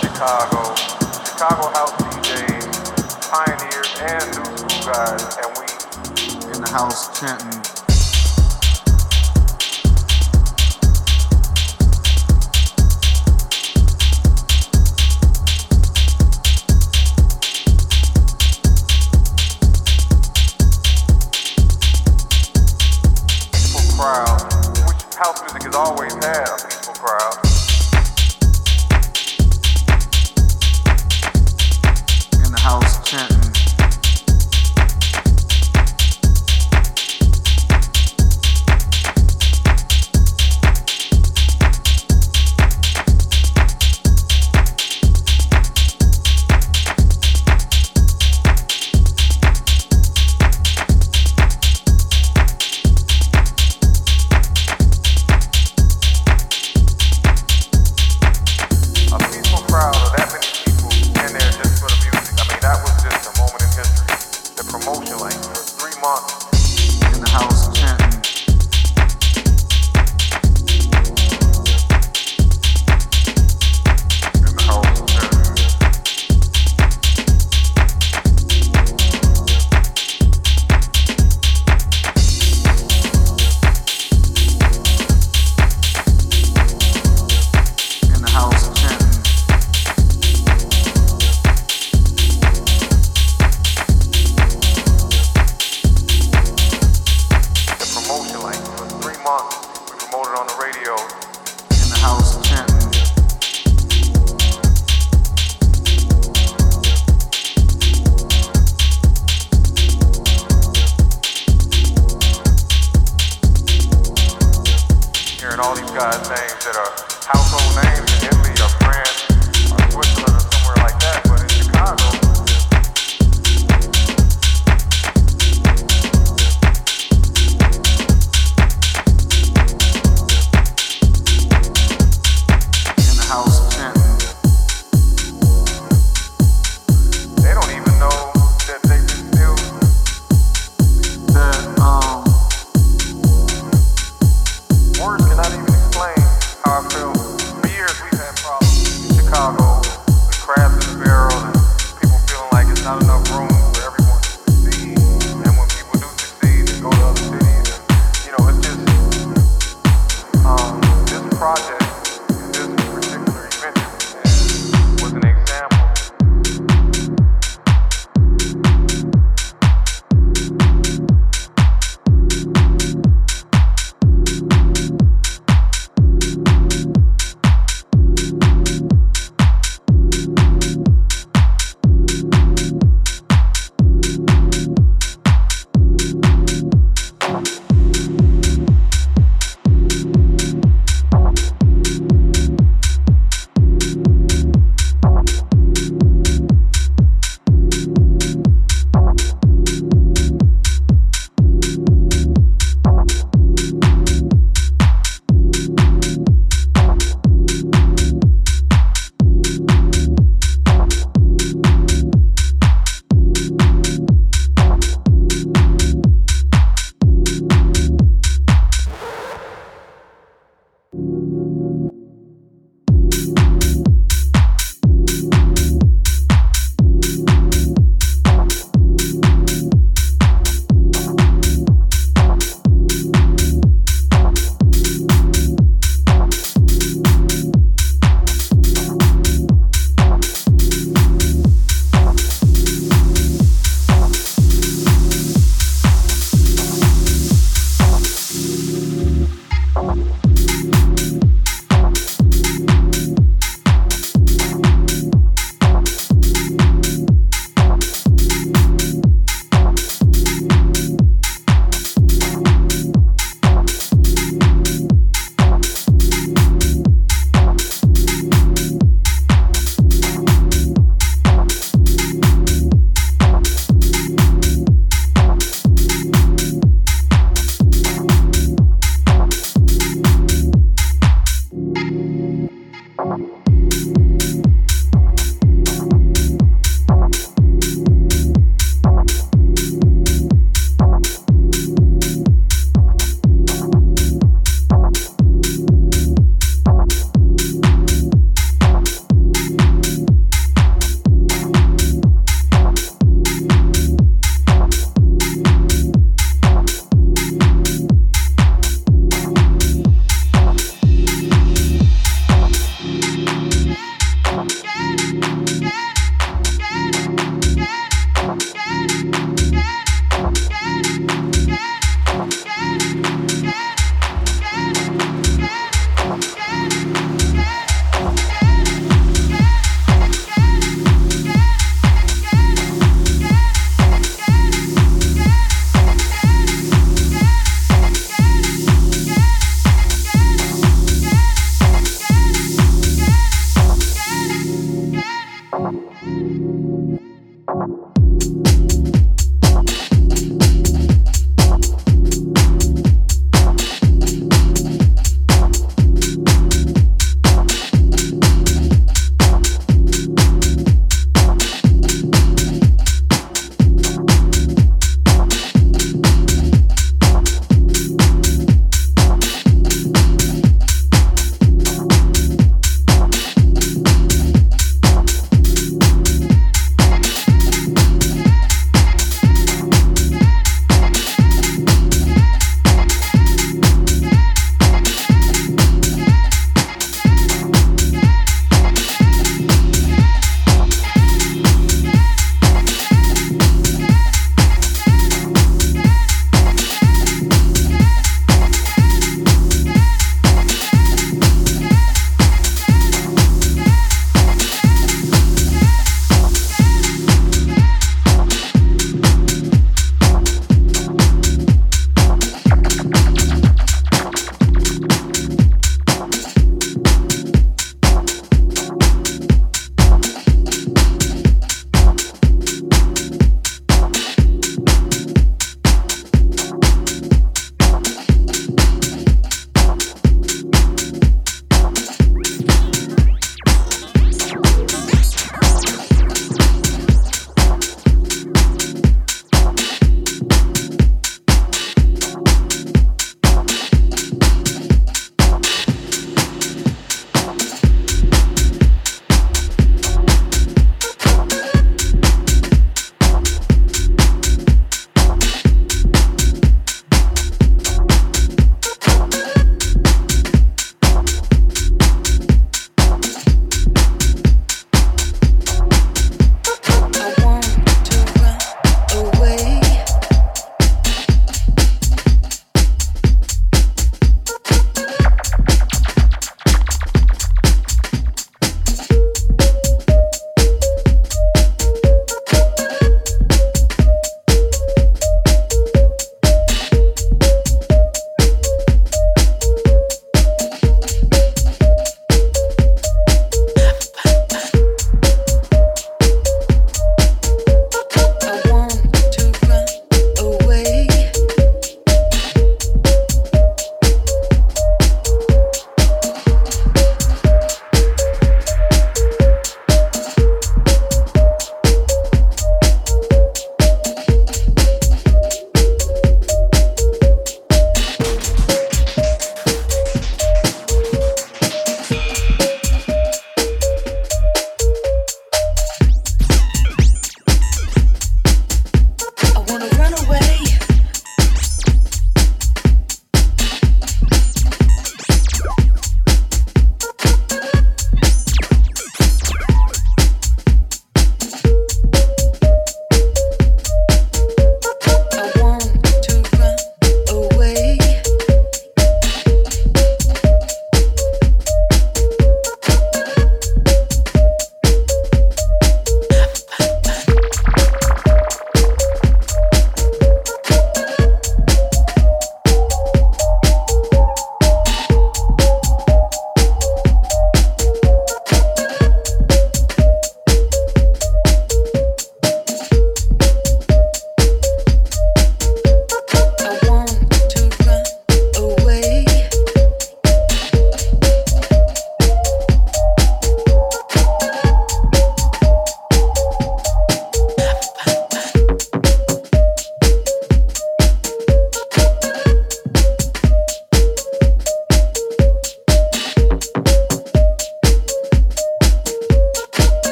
Chicago, Chicago house DJs, pioneers, and new school guys, and we in the house chanting. hearing all these guys' names that are household names in Italy or France or Switzerland or somewhere like that, but in Chicago.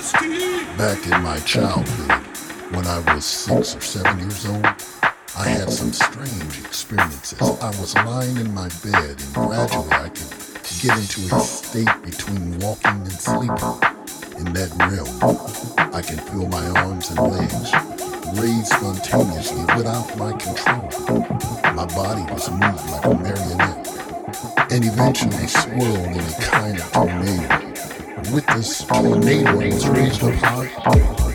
Back in my childhood, when I was six or seven years old, I had some strange experiences. I was lying in my bed and gradually I could get into a state between walking and sleeping. In that realm, I can feel my arms and legs raise spontaneously without my control. My body was moved like a marionette and eventually swirled in a kind of tornado. With this tornado was raised up high,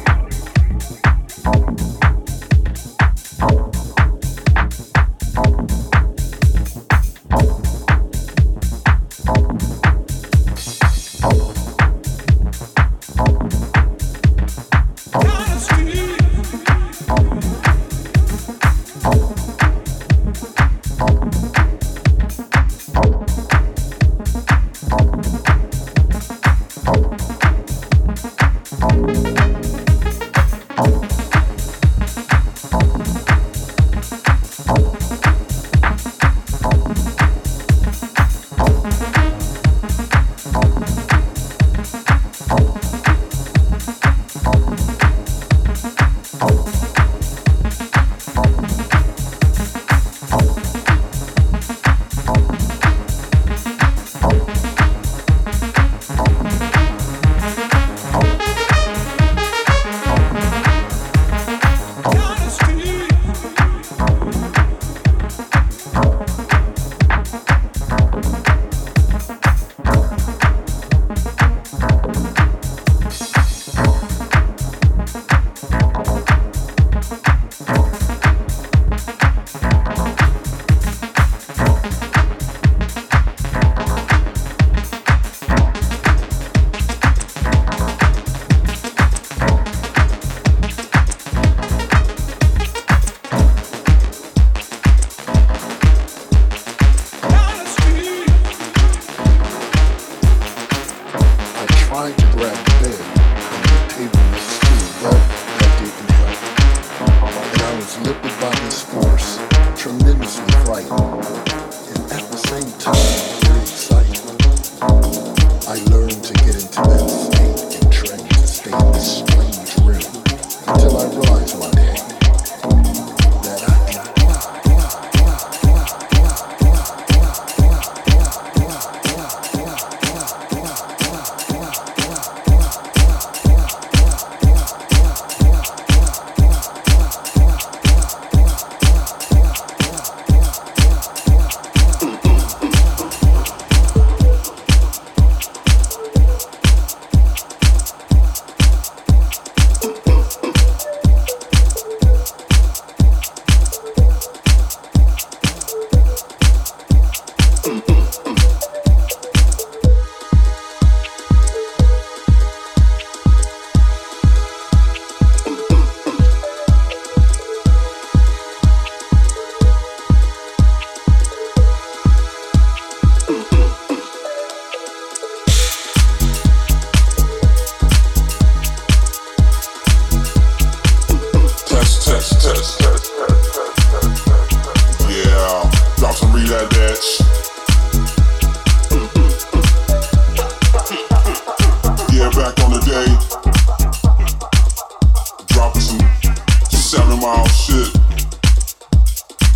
seven mile shit.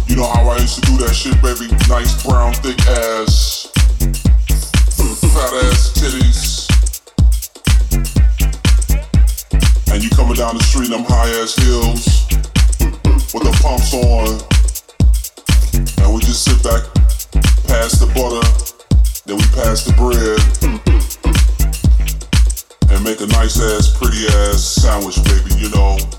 You know how I used to do that shit, baby. Nice brown thick ass, fat ass titties. And you coming down the street, in them high ass heels with the pumps on, and we just sit back, pass the butter, then we pass the bread, and make a nice ass, pretty ass sandwich, baby. You know.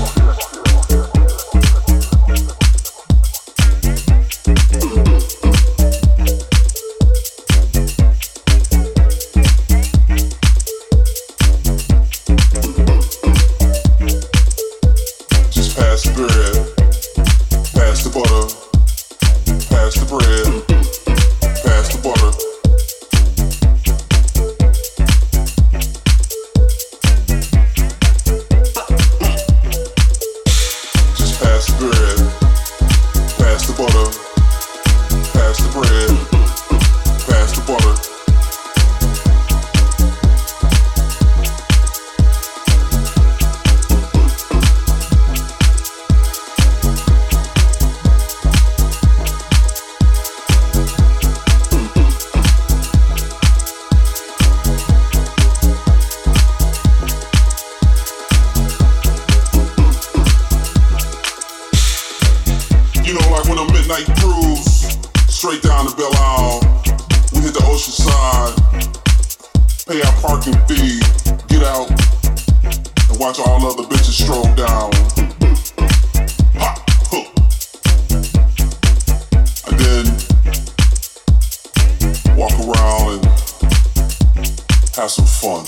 straight down to Belle Isle. We hit the ocean side, pay our parking fee, get out, and watch all other bitches stroll down. And then walk around and have some fun.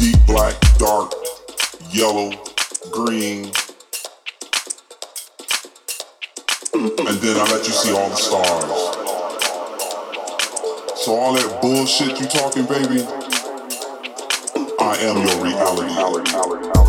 Deep black, dark, yellow green. And then I let you see all the stars. So all that bullshit you talking, baby, I am your reality.